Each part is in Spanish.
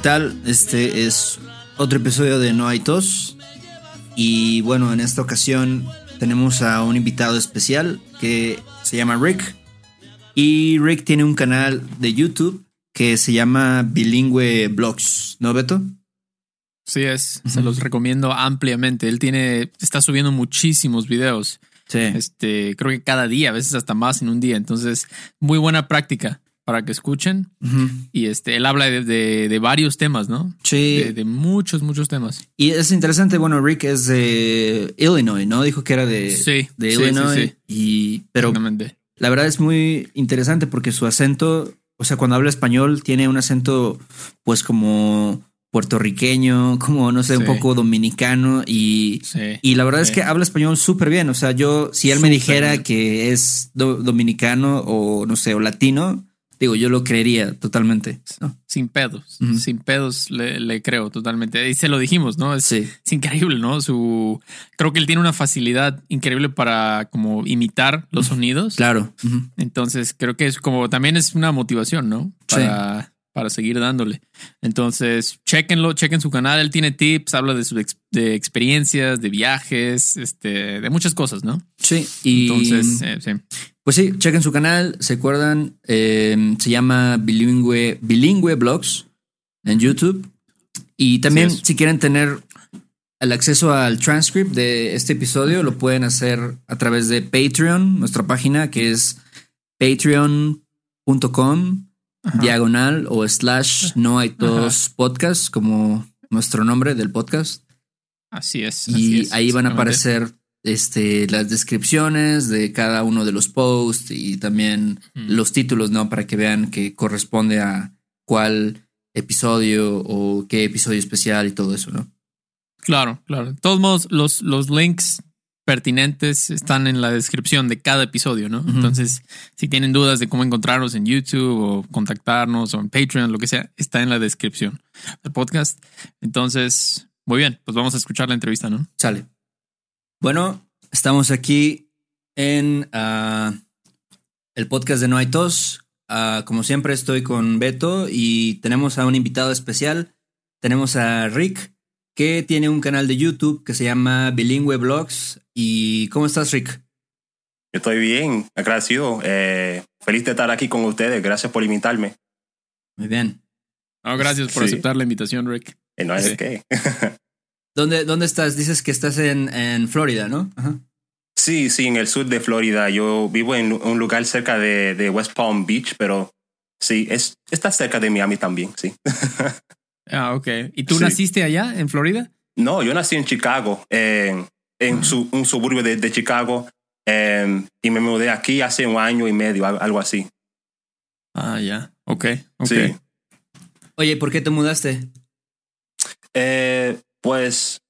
¿Qué tal? Este es otro episodio de No hay tos. Y bueno, en esta ocasión tenemos a un invitado especial que se llama Rick. Y Rick tiene un canal de YouTube que se llama Bilingüe Blogs, ¿no, Beto? Sí, es. Se los recomiendo ampliamente. Él tiene, está subiendo muchísimos videos. Sí. Este, creo que cada día, a veces hasta más en un día. Entonces, muy buena práctica para que escuchen. Y este, él habla de, de, de varios temas, ¿no? Sí. De, de, muchos, muchos temas. Y es interesante, bueno, Rick es de Illinois, ¿no? Dijo que era de, sí, de Illinois. Sí, y, pero la verdad es muy interesante porque su acento, o sea, cuando habla español, tiene un acento, pues como puertorriqueño, como no sé, un poco dominicano y, y la verdad es que habla español súper bien. O sea, yo, si él me dijera bien. que es do, dominicano o no sé, o latino, digo, yo lo creería totalmente. ¿no? Sin pedos, uh -huh. sin pedos le, le, creo totalmente. Y se lo dijimos, ¿no? Es, sí. es, increíble, ¿no? Su, creo que él tiene una facilidad increíble para como imitar los sonidos. Claro. Uh -huh. Entonces creo que es como también es una motivación, ¿no? Para, sí para seguir dándole. Entonces, chequenlo, chequen su canal. Él tiene tips, habla de sus ex, de experiencias, de viajes, este, de muchas cosas, ¿no? Sí. Y entonces, eh, sí. Pues sí, chequen su canal. Se acuerdan, eh, se llama Bilingüe, Bilingüe Blogs en YouTube. Y también, si quieren tener el acceso al transcript de este episodio, lo pueden hacer a través de Patreon, nuestra página que es patreon.com Ajá. diagonal o slash no hay dos podcast como nuestro nombre del podcast. Así es. Y así es, ahí van a aparecer este, las descripciones de cada uno de los posts y también mm. los títulos, ¿no? Para que vean que corresponde a cuál episodio o qué episodio especial y todo eso, ¿no? Claro, claro. De todos modos, los, los links pertinentes están en la descripción de cada episodio, ¿no? Uh -huh. Entonces, si tienen dudas de cómo encontrarnos en YouTube o contactarnos o en Patreon, lo que sea, está en la descripción del podcast. Entonces, muy bien, pues vamos a escuchar la entrevista, ¿no? Sale. Bueno, estamos aquí en uh, el podcast de No hay tos. Uh, como siempre, estoy con Beto y tenemos a un invitado especial. Tenemos a Rick, que tiene un canal de YouTube que se llama Bilingüe Blogs. ¿Y cómo estás, Rick? Estoy bien, agradecido. Eh, feliz de estar aquí con ustedes. Gracias por invitarme. Muy bien. No, gracias por sí. aceptar la invitación, Rick. Eh, no es sí. que. ¿Dónde, ¿Dónde estás? Dices que estás en, en Florida, ¿no? Ajá. Sí, sí, en el sur de Florida. Yo vivo en un lugar cerca de, de West Palm Beach, pero sí, es, está cerca de Miami también, sí. Ah, ok. ¿Y tú sí. naciste allá, en Florida? No, yo nací en Chicago, en uh -huh. su, un suburbio de, de Chicago, eh, y me mudé aquí hace un año y medio, algo así. Ah, ya. Ok, ok. Sí. Oye, ¿por qué te mudaste? Eh, pues,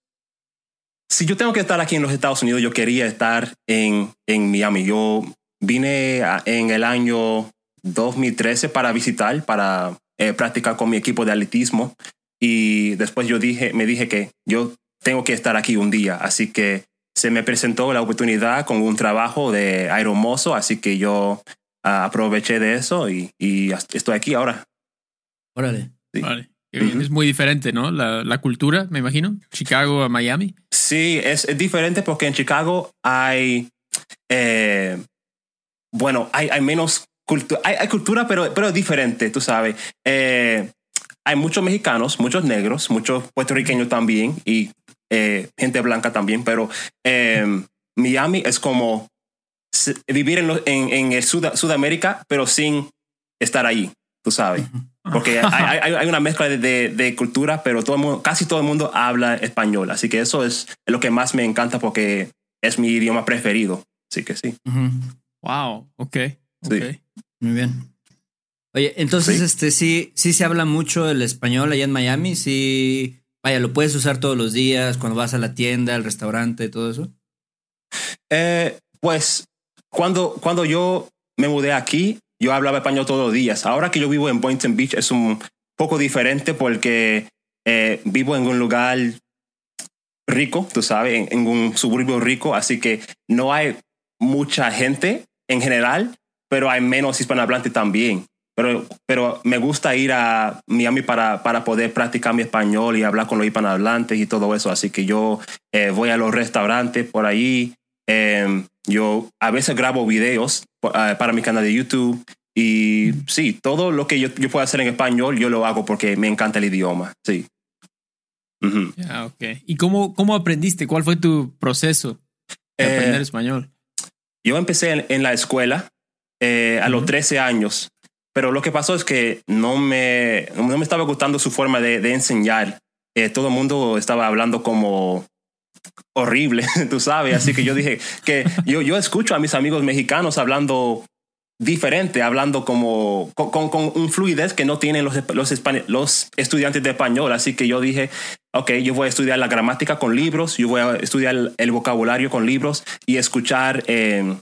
si yo tengo que estar aquí en los Estados Unidos, yo quería estar en, en Miami. Yo vine a, en el año 2013 para visitar, para eh, practicar con mi equipo de atletismo y después yo dije, me dije que yo tengo que estar aquí un día, así que se me presentó la oportunidad con un trabajo de aeromozo, así que yo uh, aproveché de eso y, y, estoy aquí ahora. Órale. Sí. Vale. Uh -huh. Es muy diferente, ¿no? La, la, cultura, me imagino. Chicago a Miami. Sí, es, es diferente porque en Chicago hay, eh, bueno, hay, hay menos cultura, hay, hay, cultura, pero, pero es diferente, tú sabes. Eh, hay muchos mexicanos, muchos negros, muchos puertorriqueños también y eh, gente blanca también, pero eh, Miami es como vivir en, lo, en, en el Sud Sudamérica, pero sin estar ahí, tú sabes. Porque hay, hay, hay, una mezcla de, de, de cultura, pero todo el mundo, casi todo el mundo habla español. Así que eso es lo que más me encanta porque es mi idioma preferido. Así que sí. Uh -huh. Wow, ok. Sí. Okay. Muy bien. Oye, entonces, este sí, sí se habla mucho el español allá en Miami, sí, vaya, lo puedes usar todos los días cuando vas a la tienda, al restaurante, todo eso. Eh, pues cuando, cuando yo me mudé aquí, yo hablaba español todos los días. Ahora que yo vivo en Boynton Beach es un poco diferente porque eh, vivo en un lugar rico, tú sabes, en, un suburbio rico, así que no hay mucha gente en general, pero hay menos hispanohablantes también. Pero, pero me gusta ir a Miami para, para poder practicar mi español y hablar con los hispanohablantes y todo eso. Así que yo eh, voy a los restaurantes por ahí. Em, yo a veces grabo videos ah, para mi canal de YouTube. Y sí, todo lo que yo, yo puedo hacer en español, yo lo hago porque me encanta el idioma. Sí. okay. ¿Y cómo, cómo aprendiste? ¿Cuál fue tu proceso de aprender eh, español? Yo empecé en, la escuela eh, a los 13 años, pero lo que pasó es que no me, no me estaba gustando su forma de, de enseñar. Eh, todo el mundo estaba hablando como horrible, tú sabes. Así que yo dije que yo, yo escucho a mis amigos mexicanos hablando diferente, hablando como con, con, un fluidez que no tienen los, los, los, estudiantes de español. Así que yo dije, ok, yo voy a estudiar la gramática con libros, yo voy a estudiar el, vocabulario con libros y escuchar eh,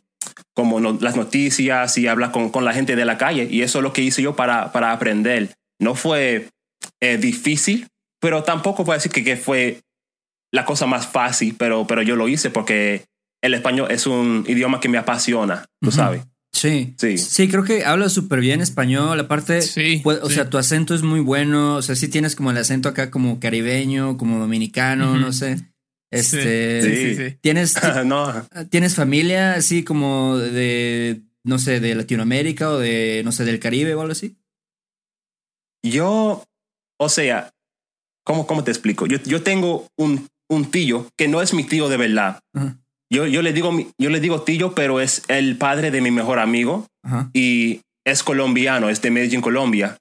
como las noticias y hablar con, con, la gente de la calle. Y eso es lo que hice yo para, para aprender. No fue eh, difícil, pero tampoco voy a decir que, que, fue la cosa más fácil, pero, pero yo lo hice porque el español es un idioma que me apasiona, tú sabes. Sí, sí. Sí, creo que hablas súper bien español. Aparte, sí, o sea, tu acento es muy bueno. O sea, sí tienes como el acento acá como caribeño, como dominicano, no sé. Este, sí, sí, ¿tienes, no. ¿Tienes familia así como de, no sé, de Latinoamérica o de, no sé, del Caribe o algo así? Yo, o sea, ¿cómo, cómo te explico? Yo, yo tengo un, un tío que no es mi tío de verdad. Yo, yo, le digo, yo le digo tío, pero es el padre de mi mejor amigo y es colombiano, es de Medellín, Colombia.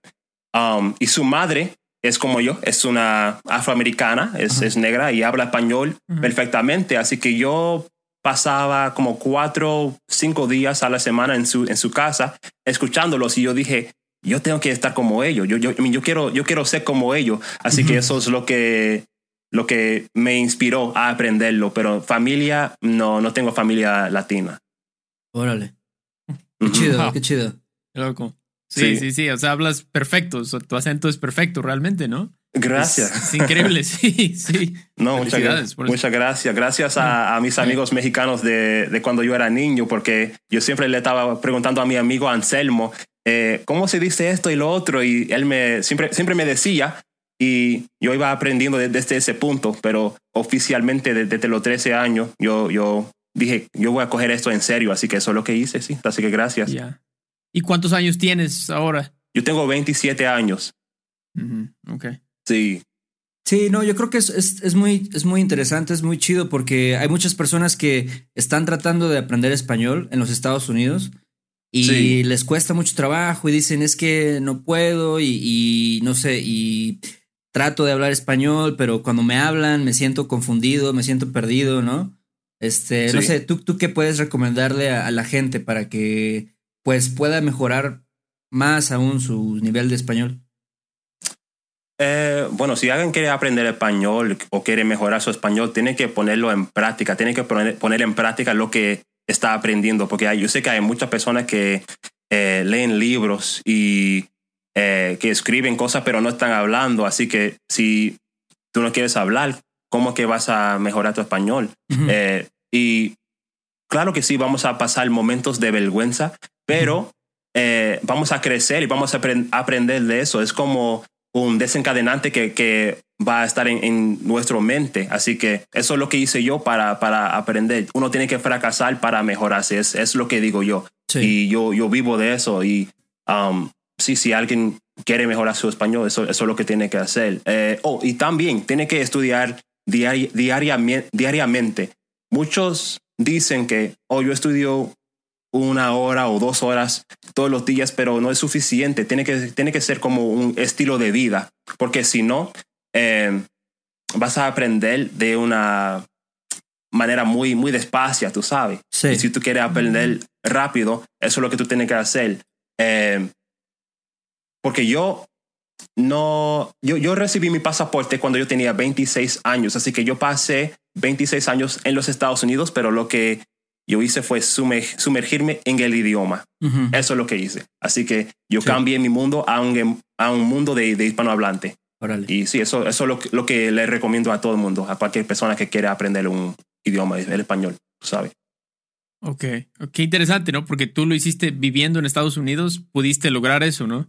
Um, y su madre es como yo, es una afroamericana, es, es negra y habla español perfectamente. Así que yo pasaba como cuatro, cinco días a la semana en su, en su casa escuchándolos y yo dije, yo tengo que estar como ellos, yo, yo, yo, quiero, yo quiero ser como ellos. Así que eso es lo que lo que me inspiró a aprenderlo, pero familia, no, no tengo familia latina. Órale. Qué chido, qué chido. loco. Sí, sí, sí, o sea, hablas perfecto, tu acento es perfecto realmente, ¿no? Gracias. Es, increíble, sí, sí. No, muchas, gracias, muchas gracias. Gracias a, mis amigos mexicanos de, de, cuando yo era niño, porque yo siempre le estaba preguntando a mi amigo Anselmo, eh, ¿cómo se dice esto y lo otro? Y él me siempre, siempre me decía, y yo iba aprendiendo desde, ese punto, pero oficialmente desde, los 13 años yo, yo dije, yo voy a coger esto en serio, así que eso es lo que hice, sí. Así que gracias. ¿Y cuántos años tienes ahora? Yo tengo 27 años. Ok. Sí. Sí, no, yo creo que es, es, muy, es muy interesante, es muy chido porque hay muchas personas que están tratando de aprender español en los Estados Unidos y les cuesta mucho trabajo y dicen es que no puedo y, y no sé, y trato de hablar español, pero cuando me hablan me siento confundido, me siento perdido, ¿no? Este, no sé, ¿tú, ¿tú qué puedes recomendarle a, la gente para que pues pueda mejorar más aún su nivel de español? Eh, bueno, si alguien quiere aprender español o quiere mejorar su español, tiene que ponerlo en práctica, tiene que poner, poner en práctica lo que está aprendiendo, porque yo sé que hay muchas personas que eh, leen libros y eh, que escriben cosas pero no están hablando. Así que si tú no quieres hablar, ¿cómo que vas a mejorar tu español? Eh, y claro que sí, vamos a pasar momentos de vergüenza, pero eh, vamos a crecer y vamos a aprender de eso. Es como un desencadenante que, que va a estar en, en nuestra mente. Así que eso es lo que hice yo para, para aprender. Uno tiene que fracasar para mejorarse. Es, es lo que digo yo. Y yo, yo vivo de eso. Y um, sí, si alguien quiere mejorar su español, eso, eso es lo que tiene que hacer. Eh, oh, y también tiene que estudiar diariamente. Muchos dicen que, oh, yo estudio una hora o dos horas todos los días, pero no es suficiente. Tiene que, tiene que ser como un estilo de vida, porque si no, eh, vas a aprender de una manera muy, muy despacia, tú sabes. Y si tú quieres aprender rápido, eso es lo que tú tienes que hacer. Eh, porque yo no, yo, yo recibí mi pasaporte cuando yo tenía 26 años, así que yo pasé 26 años en los Estados Unidos, pero lo que yo hice fue sumergirme en el idioma. Eso es lo que hice. Así que yo cambié mi mundo a un, a un mundo de, de hispanohablante. Y sí, eso, eso es lo, lo, que le recomiendo a todo el mundo, a cualquier persona que quiera aprender un idioma, el español, ¿sabes? Ok, qué interesante, ¿no? Porque tú lo hiciste viviendo en Estados Unidos, pudiste lograr eso, ¿no?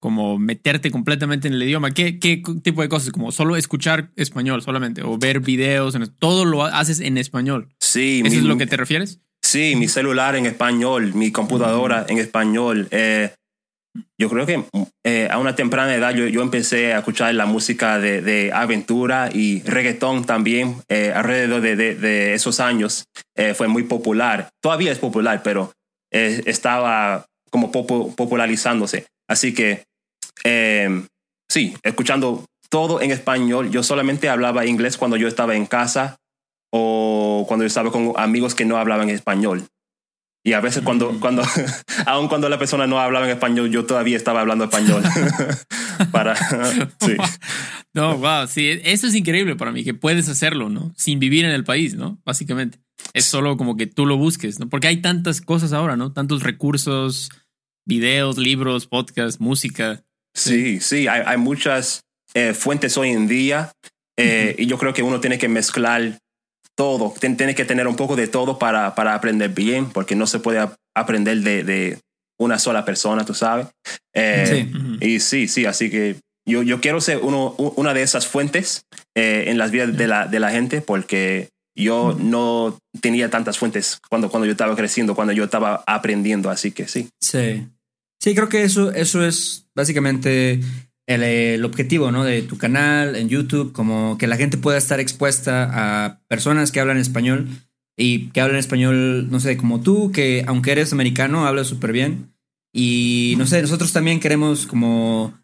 Como meterte completamente en el idioma. ¿Qué, qué tipo de cosas? Como solo escuchar español solamente o ver videos, todo lo haces en español. Sí. ¿Eso es lo que te refieres? Sí, mi celular en español, mi computadora en español. Eh, yo creo que eh, a una temprana edad yo, yo, empecé a escuchar la música de, de aventura y reggaetón también eh, alrededor de, de, de, esos años. Fue muy popular. Todavía es popular, pero estaba como popularizándose. Así que em, sí, escuchando todo en español. Yo solamente hablaba inglés cuando yo estaba en casa o cuando yo estaba con amigos que no hablaban español. Y a veces cuando, mm. cuando, aun cuando la persona no hablaba en español, yo todavía estaba hablando español. para, sí. No, wow, sí, eso es increíble para mí, que puedes hacerlo, ¿no? Sin vivir en el país, ¿no? Básicamente. Es solo como que tú lo busques, ¿no? Porque hay tantas cosas ahora, ¿no? Tantos recursos, videos, libros, podcasts, música. Sí, sí, hay, hay muchas eh, fuentes hoy en día eh, y yo creo que uno tiene que mezclar todo, tiene que tener un poco de todo para, para aprender bien, porque no se puede aprender de, de una sola persona, tú sabes. Eh, sí. Y sí, sí, así que yo, yo quiero ser uno, una de esas fuentes eh, en las vidas de la, de la gente, porque yo no tenía tantas fuentes cuando, cuando yo estaba creciendo, cuando yo estaba aprendiendo, así que sí. Sí. Sí, creo que eso, eso es básicamente el, objetivo ¿no? de tu canal en YouTube, como que la gente pueda estar expuesta a personas que hablan español y que hablan español, no sé, como tú, que aunque eres americano, hablas súper bien. Y no sé, nosotros también queremos como,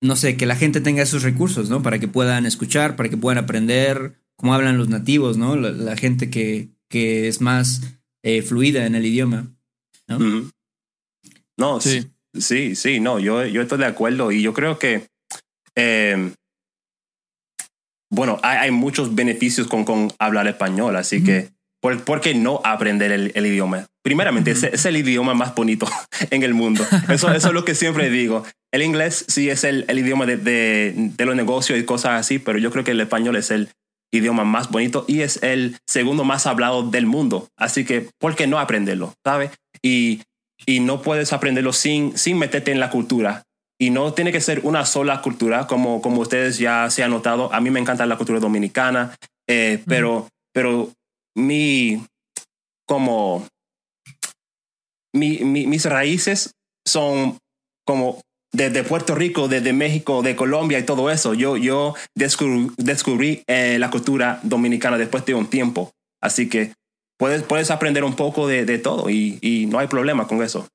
no sé, que la gente tenga esos recursos, ¿no? Para que puedan escuchar, para que puedan aprender cómo hablan los nativos, ¿no? La, gente que, que es más eh, fluida en el idioma, ¿no? No, sí. Sí, sí, no, yo, yo estoy de acuerdo y yo creo que eh, bueno, hay, hay, muchos beneficios con, con hablar español, así que ¿por, ¿por, qué no aprender el, el idioma? Primeramente, es, es, el idioma más bonito en el mundo. Eso, eso es lo que siempre digo. El inglés sí es el, el idioma de, de, de, los negocios y cosas así, pero yo creo que el español es el idioma más bonito y es el segundo más hablado del mundo. Así que, ¿por qué no aprenderlo? ¿Sabes? Y, y no puedes aprenderlo sin, sin meterte en la cultura y no tiene que ser una sola cultura, como, como ustedes ya se han notado. A mí me encanta la cultura dominicana, eh, pero, pero mi, como, mi, mis raíces son como desde Puerto Rico, desde México, de Colombia y todo eso. Yo, yo descubrí, descubrí eh, la cultura dominicana después de un tiempo. Así que puedes, puedes aprender un poco de, de todo y, y no hay problema con eso.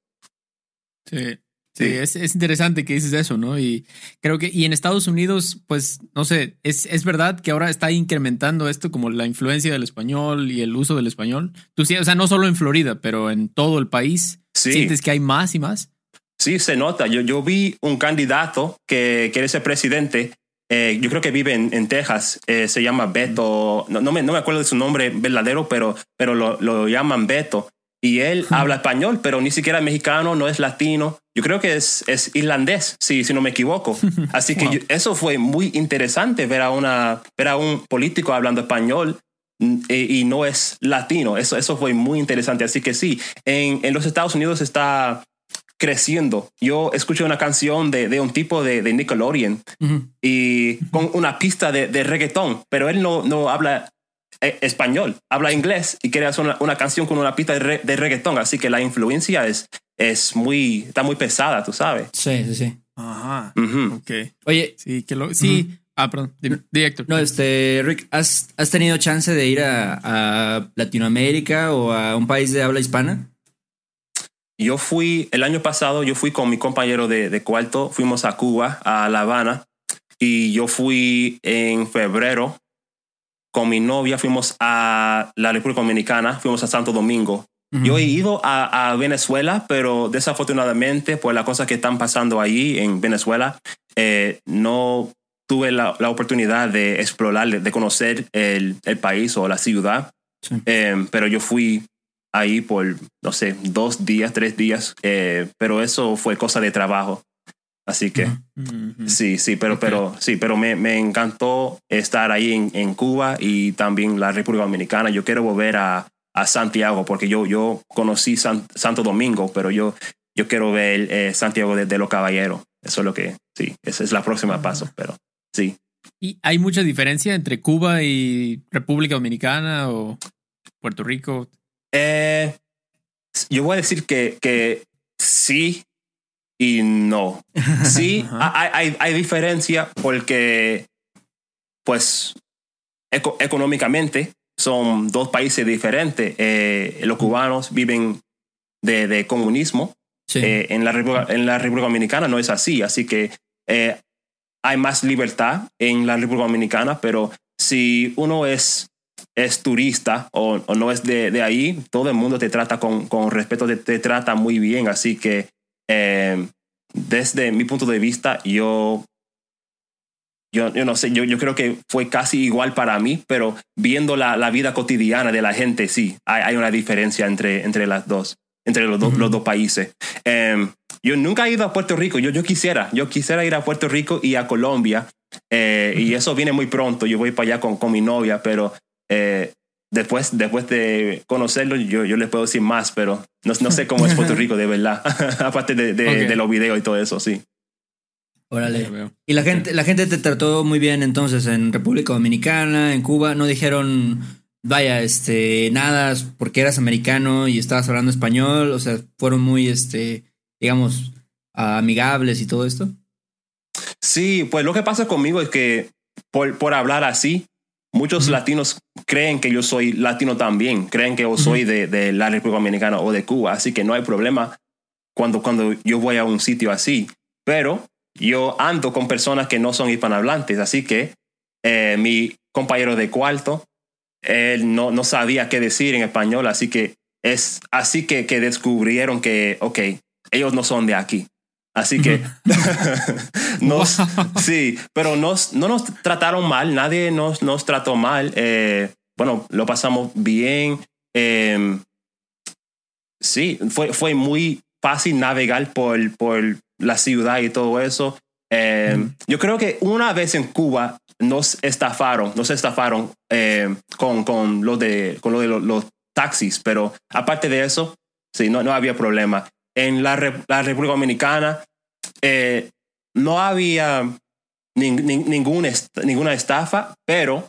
Sí. Sí, es, es, interesante que dices eso, ¿no? Y creo que, y en Estados Unidos, pues, no sé, es, es verdad que ahora está incrementando esto como la influencia del español y el uso del español. Tú sí, o sea, no solo en Florida, pero en todo el país. Sí. ¿Sientes que hay más y más? Sí, se nota. Yo, yo vi un candidato que quiere ser presidente. Eh, yo creo que vive en, en Texas. Eh, se llama Beto. No, no, me, no me acuerdo de su nombre verdadero, pero, pero lo, lo llaman Beto y él habla español, pero ni siquiera es mexicano, no es latino. Yo creo que es, es irlandés, si, si no me equivoco. Así que yo, eso fue muy interesante ver a, una, ver a un político hablando español mm, y, y, no es latino. Eso, eso fue muy interesante. Así que sí, en, en los Estados Unidos está creciendo. Yo escuché una canción de, de un tipo de, de Nickelodeon uh -huh. y con una pista de, de reggaetón, pero él no, no habla eh, español, habla inglés y quiere hacer una, una canción con una pista de, re, de, reggaetón, así que la influencia es, es muy, está muy pesada, tú sabes. Sí, sí, sí. Ajá. Uh -huh. Ok. Oye. Sí, que lo, sí. Uh -huh. Ah, perdón, directo. No, este, Rick, ¿has, ¿has tenido chance de ir a, a, Latinoamérica o a un país de habla hispana? Yo fui, el año pasado, yo fui con mi compañero de, de cuarto, fuimos a Cuba, a La Habana, y yo fui en febrero con mi novia fuimos a la República Dominicana, fuimos a Santo Domingo. Yo he ido a, a, Venezuela, pero desafortunadamente por las cosas que están pasando ahí en Venezuela, eh, no tuve la, la, oportunidad de explorar, de conocer el, el país o la ciudad. Eh, pero yo fui ahí por, no sé, dos días, tres días, eh, pero eso fue cosa de trabajo. Así que sí, sí, pero, pero sí, pero me, me, encantó estar ahí en, en, Cuba y también la República Dominicana. Yo quiero volver a, a Santiago porque yo, yo conocí Santo Domingo, pero yo, yo quiero ver eh, Santiago de, los Caballeros. Eso es lo que, sí, esa es la próxima paso, pero sí. ¿Y hay mucha diferencia entre Cuba y República Dominicana o Puerto Rico? Eh, yo voy a decir que, que sí y no. Sí, hay, hay, hay, diferencia porque, pues, económicamente son dos países diferentes. Eh, los cubanos viven de, de comunismo. Eh, en, la República, en la República Dominicana no es así, así que eh, hay más libertad en la República Dominicana, pero si uno es es turista o, o no es de, de, ahí, todo el mundo te trata con, con respeto, te, te, trata muy bien. Así que eh, desde mi punto de vista, yo, yo, yo no sé, yo, yo, creo que fue casi igual para mí, pero viendo la, la vida cotidiana de la gente, sí, hay, hay, una diferencia entre, entre las dos, entre los, do, los dos países. Eh, yo nunca he ido a Puerto Rico, yo, yo quisiera, yo quisiera ir a Puerto Rico y a Colombia, eh, y eso viene muy pronto, yo voy para allá con, con mi novia, pero eh, después, después de conocerlo, yo, yo les puedo decir más, pero no, no sé cómo es Puerto Rico de verdad, aparte de, de, okay. de, los videos y todo eso, sí. Órale. Y la gente, la gente te trató muy bien entonces en República Dominicana, en Cuba, no dijeron, vaya, este, nada, porque eras americano y estabas hablando español, o sea, fueron muy, este, digamos, amigables y todo esto. Sí, pues lo que pasa conmigo es que por, por hablar así, Muchos latinos creen que yo soy latino también, creen que yo soy de, de, la República Dominicana o de Cuba, así que no hay problema cuando, cuando yo voy a un sitio así. Pero yo ando con personas que no son hispanohablantes, así que eh, mi compañero de cuarto, él no, no sabía qué decir en español, así que es así que, que descubrieron que, ok, ellos no son de aquí. Así que nos, sí, pero nos, no nos trataron mal, nadie nos, nos trató mal. Eh, bueno, lo pasamos bien. Eh, sí, fue, fue muy fácil navegar por, por la ciudad y todo eso. Eh, mm. Yo creo que una vez en Cuba nos estafaron, nos estafaron eh, con, con lo de, con lo de los, los, taxis, pero aparte de eso, sí, no, no había problema en la, la República Dominicana eh, no había ningún est ninguna estafa, pero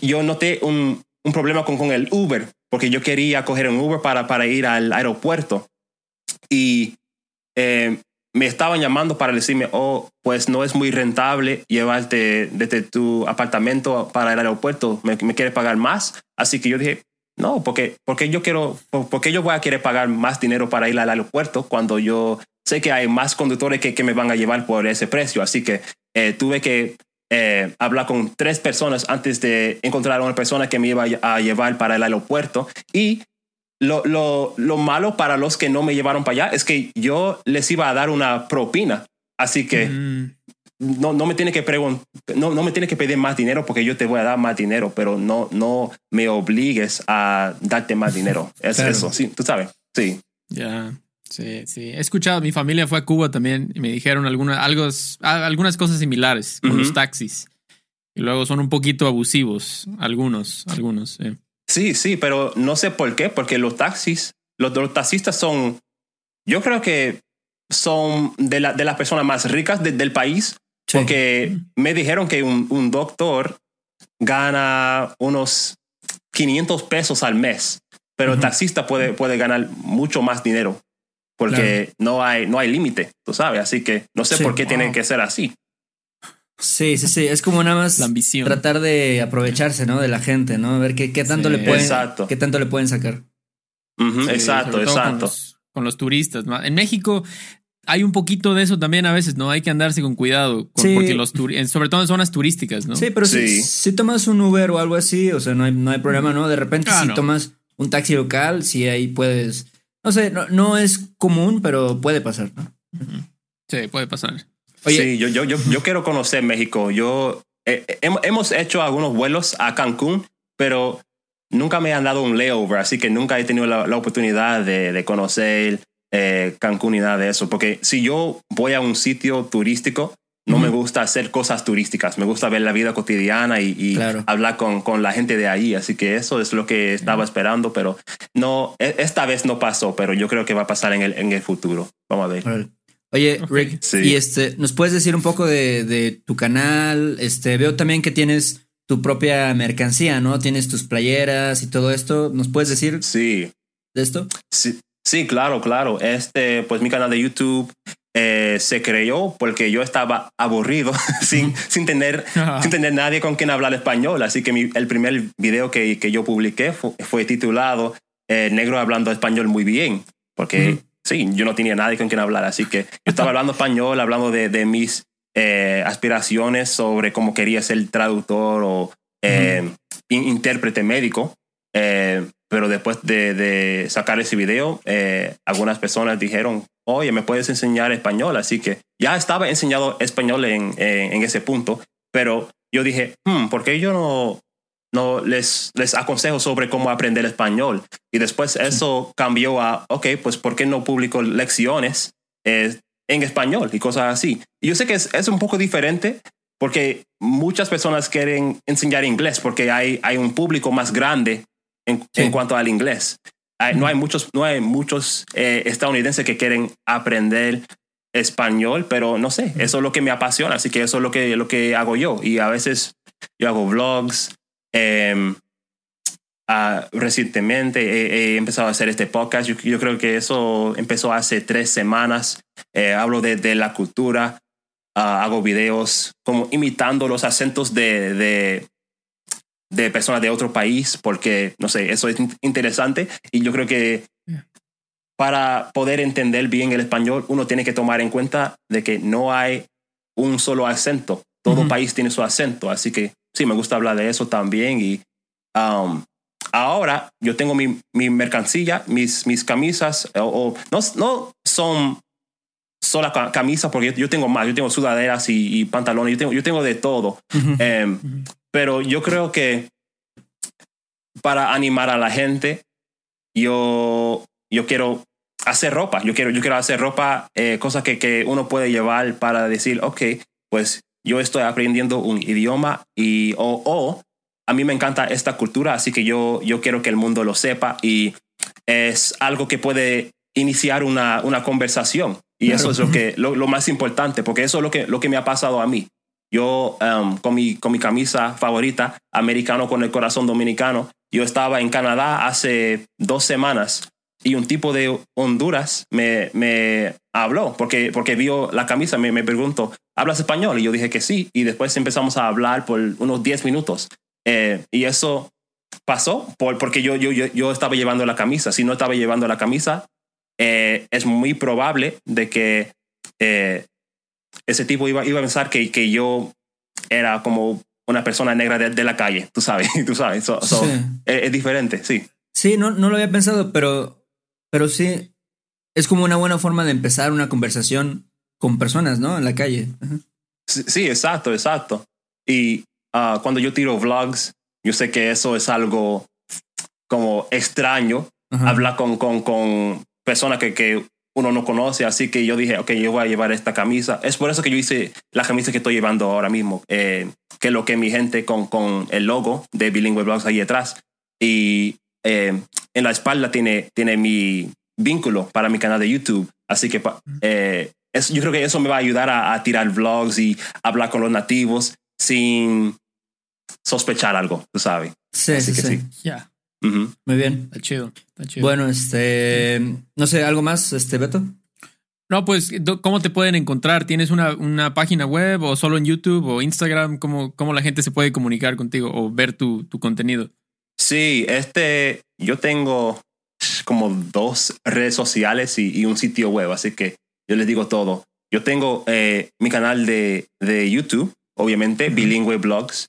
yo noté un, un problema con, con, el Uber, porque yo quería coger un Uber para, para ir al aeropuerto. Y eh, me estaban llamando para decirme, oh, pues no es muy rentable llevarte desde tu apartamento para el aeropuerto, me, me quieres pagar más. Así que yo dije, no, porque, porque yo quiero, porque yo voy a querer pagar más dinero para ir al aeropuerto cuando yo sé que hay más conductores que, que me van a llevar por ese precio. Así que eh, tuve que eh, hablar con tres personas antes de encontrar a una persona que me iba a llevar para el aeropuerto. Y lo, lo, lo malo para los que no me llevaron para allá es que yo les iba a dar una propina. Así que mm no, no me tiene que preguntar, no, no me tiene que pedir más dinero porque yo te voy a dar más dinero, pero no, no me obligues a darte más dinero. Es claro. eso, sí, tú sabes, sí. Ya, sí, sí. He escuchado, mi familia fue a Cuba también y me dijeron alguna, algo, algunas cosas similares con uh -huh. los taxis. Y luego son un poquito abusivos, algunos, algunos. Sí. sí, sí, pero no sé por qué, porque los taxis, los, los taxistas son, yo creo que son de, la, de las personas más ricas de, del país Sí. Porque me dijeron que un, un, doctor gana unos 500 pesos al mes, pero uh -huh. el taxista puede, puede ganar mucho más dinero porque claro. no hay, no hay límite, tú sabes. Así que no sé sí, por qué wow. tiene que ser así. Sí, sí, sí. Es como nada más la ambición. tratar de aprovecharse, ¿no? De la gente, ¿no? A ver qué, qué tanto sí, le pueden, exacto. qué tanto le pueden sacar. Uh -huh, sí, exacto, exacto. Con los, con los, turistas. ¿no? En México hay un poquito de eso también a veces, ¿no? Hay que andarse con cuidado, con, sí. porque los sobre todo en zonas turísticas, ¿no? Sí, pero sí. Si, si, tomas un Uber o algo así, o sea, no hay, no hay problema, ¿no? De repente ah, si no. tomas un taxi local, sí ahí puedes, no sé, no, no es común, pero puede pasar, ¿no? Sí, puede pasar. Oye, sí, yo, yo, yo, yo quiero conocer México. Yo eh, eh, hemos hecho algunos vuelos a Cancún, pero nunca me han dado un layover, así que nunca he tenido la, oportunidad de, de conocer eh, Cancún y nada de eso. Porque si yo voy a un sitio turístico, no me gusta hacer cosas turísticas, me gusta ver la vida cotidiana y, hablar con, con, la gente de ahí. Así que eso es lo que estaba esperando, pero no, e, esta vez no pasó, pero yo creo que va a pasar en el, en el futuro. Vamos a ver. Oye, Rick, y este, ¿nos puedes decir un poco de, de, tu canal? Este, veo también que tienes tu propia mercancía, ¿no? Tienes tus playeras y todo esto. ¿Nos puedes decir? Sí. ¿De esto? Sí, sí, claro, claro. Este, pues mi canal de YouTube eh, se creó porque yo estaba aburrido sin, sin, tener, sin tener nadie con quien hablar español. Así que mi, el primer video que, que yo publiqué fue, titulado eh, Negro hablando español muy bien, porque sí, yo no tenía nadie con quien hablar. Así que yo estaba hablando español, hablando de, de mis eh, aspiraciones sobre cómo quería ser traductor o intérprete médico. Pero después de, de, sacar ese video, algunas personas dijeron oye, me puedes enseñar español. Así que ya estaba enseñado español en, en, ese punto, pero yo dije, hmm, ¿por qué yo no, no les, les aconsejo sobre cómo aprender español? Y después eso cambió a, ok, pues ¿por qué no publico lecciones eh, en español y cosas así? Y yo sé que es, es un poco diferente porque muchas personas quieren enseñar inglés porque hay, hay un público más grande en, en cuanto al inglés no hay muchos, no hay muchos eh, estadounidenses que quieren aprender español, pero no sé, eso es lo que me apasiona, así que eso es lo que, lo que hago yo. Y a veces yo hago vlogs. Ah, recientemente he, empezado a hacer este podcast. Yo, creo que eso empezó hace tres semanas. Eh, hablo de, la cultura, ah, hago videos como imitando los acentos de, de personas de otro país, porque, no sé, eso es interesante. Y yo creo que para poder entender bien el español, uno tiene que tomar en cuenta de que no hay un solo acento, todo país tiene su acento, así que sí, me gusta hablar de eso también y um, ahora yo tengo mi, mi mercancía, mis, mis camisas, o, no, no son solo camisas, porque yo tengo más, yo tengo sudaderas y, pantalones, yo tengo, yo tengo de todo. Em, pero yo creo que para animar a la gente, yo, yo quiero hacer ropa. Yo quiero, yo quiero hacer ropa, eh, cosas que, que uno puede llevar para decir, ok, pues yo estoy aprendiendo un idioma y o, o a mí me encanta esta cultura, así que yo, yo quiero que el mundo lo sepa y es algo que puede iniciar una, una conversación. Y eso es lo, que, lo, lo, más importante, porque eso es lo que, lo que me ha pasado a mí. Yo um, con, mi, con mi camisa favorita, americano con el corazón dominicano, yo estaba en Canadá hace dos semanas y un tipo de Honduras me, me habló porque, porque vio la camisa, me, me preguntó, ¿hablas español? Y yo dije que sí. Y después empezamos a hablar por unos 10 minutos. Eh, y eso pasó por, porque yo, yo, yo, yo, estaba llevando la camisa. Si no estaba llevando la camisa, eh, es muy probable de que eh, ese tipo iba, iba a pensar que, que yo era como una persona negra de, la calle, tú sabes, tú sabes. es, diferente, sí. Sí, no, no lo había pensado, pero, pero sí, es como una buena forma de empezar una conversación con personas, ¿no? En la calle. Sí, exacto, exacto. Y ah, cuando yo tiro vlogs, yo sé que eso es algo como extraño, hablar con, con, con personas que, que uno no conoce, así que yo dije, ok, yo voy a llevar esta camisa. Es por eso que yo hice la camisa que estoy llevando ahora mismo, eh, que es lo que mi gente con, con el logo de Bilingüe Blogs ahí detrás. Y eh, en la espalda tiene, tiene mi vínculo para mi canal de YouTube. Así que eh, yo creo que eso me va a ayudar a, tirar vlogs y hablar con los nativos sin sospechar algo, tú sabes. Sí, sí, sí. Muy bien. Está chido, está chido. Bueno, este, no sé, ¿algo más, este, Beto? No, pues, ¿cómo te pueden encontrar? ¿Tienes una, una página web o solo en YouTube o Instagram? ¿Cómo, ¿Cómo, la gente se puede comunicar contigo o ver tu, tu contenido? Sí, este, yo tengo como dos redes sociales y, un sitio web, así que yo les digo todo. Yo tengo eh, mi canal de, de YouTube, obviamente, Bilingüe Blogs.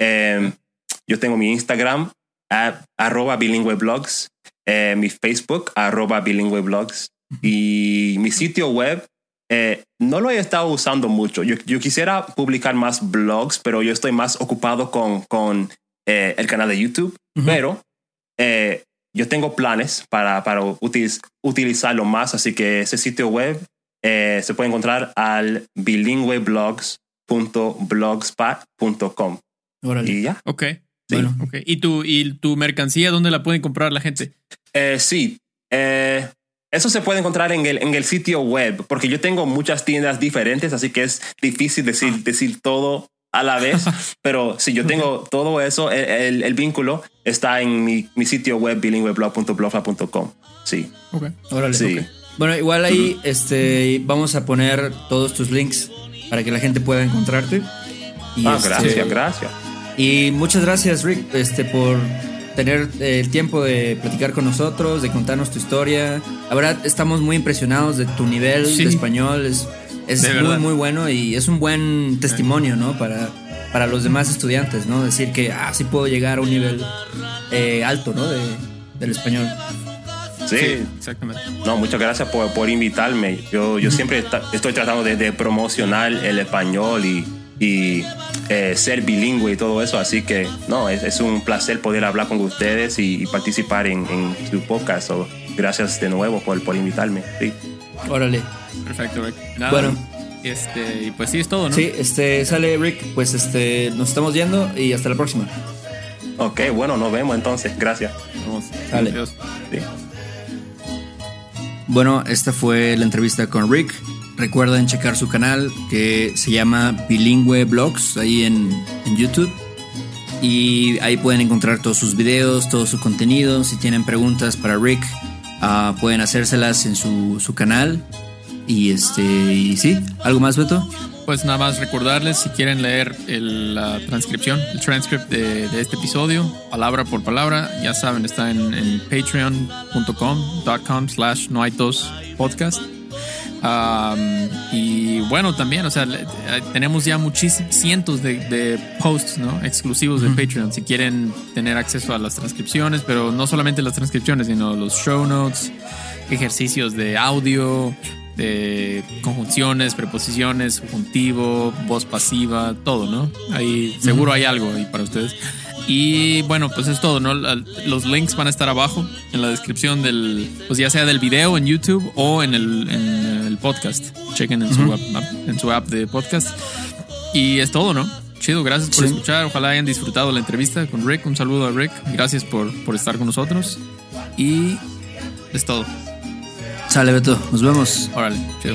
Em, yo tengo mi Instagram, arroba bilingüe blogs. eh, mi Facebook, arroba bilingüe blogs, y mi sitio web. Eh, no lo he estado usando mucho. Yo, yo, quisiera publicar más blogs, pero yo estoy más ocupado con, con eh, el canal de YouTube. Pero yo tengo planes para, para utilizarlo más, así que ese sitio web se puede encontrar al bilingüebloggs.blogspot.com. Y ya. Ok. Bueno, okay. ¿Y, tu, ¿Y tu mercancía dónde la pueden comprar la gente? Eh, sí, eh, eso se puede encontrar en el, en el sitio web, porque yo tengo muchas tiendas diferentes, así que es difícil decir, ah. decir todo a la vez, pero si yo tengo todo eso, el, el, vínculo está en mi, mi sitio web bilingüeblog.blogspot.com. Sí. Ok. Órale, sí. Bueno, igual ahí este, vamos a poner todos tus links para que la gente pueda encontrarte. Y ah, este, gracias, gracias. Y muchas gracias, Rick, este, por tener eh, el tiempo de platicar con nosotros, de contarnos tu historia. La verdad, estamos muy impresionados de tu nivel de español. Es, es muy, muy bueno y es un buen testimonio, ¿no? Para, para los demás estudiantes, ¿no? Decir que, ah, sí puedo llegar a un nivel eh, alto, ¿no? De, del español. Sí, exactamente. No, muchas gracias por, por invitarme. Yo, yo siempre estoy tratando de, de promocionar el español y y eh, ser bilingüe y todo eso. Así que no, es, un placer poder hablar con ustedes y, participar en, su podcast. gracias de nuevo por, por invitarme. Sí. Órale. Perfecto, Rick. Bueno. Este, y pues sí, es todo, ¿no? Sí, este, sale Rick, pues este, nos estamos yendo y hasta la próxima. Ok, bueno, nos vemos entonces. Gracias. Vamos. Adiós. Bueno, esta fue la entrevista con Rick. Recuerden checar su canal que se llama Bilingüe Blogs ahí en, YouTube. Y ahí pueden encontrar todos sus videos, todo su contenido. Si tienen preguntas para Rick, ah, pueden hacérselas en su, canal. Y este, y sí, ¿algo más, Beto? Pues nada más recordarles, si quieren leer la transcripción, el transcript de, este episodio, palabra por palabra, ya saben, está en, en patreon.com.com slash no hay podcast y bueno, también, o sea, eh, tenemos ya muchísimos, cientos de, posts ¿no? exclusivos de Patreon si quieren tener acceso a las transcripciones, pero no solamente las transcripciones, sino los show notes, ejercicios de audio, de conjunciones, preposiciones, subjuntivo, voz pasiva, todo, ¿no? Ahí seguro hay algo ahí para ustedes. Y bueno, pues es todo, ¿no? Los links van a estar abajo en la descripción del, pues ya sea del video en YouTube o en el, en el podcast. Chequen en, su app, en su app de podcast. Y es todo, ¿no? Chido, gracias por escuchar. Ojalá hayan disfrutado la entrevista con Rick. Un saludo a Rick. Gracias por, por estar con nosotros. Y es todo. Sale, Beto. Nos vemos. Órale, chido.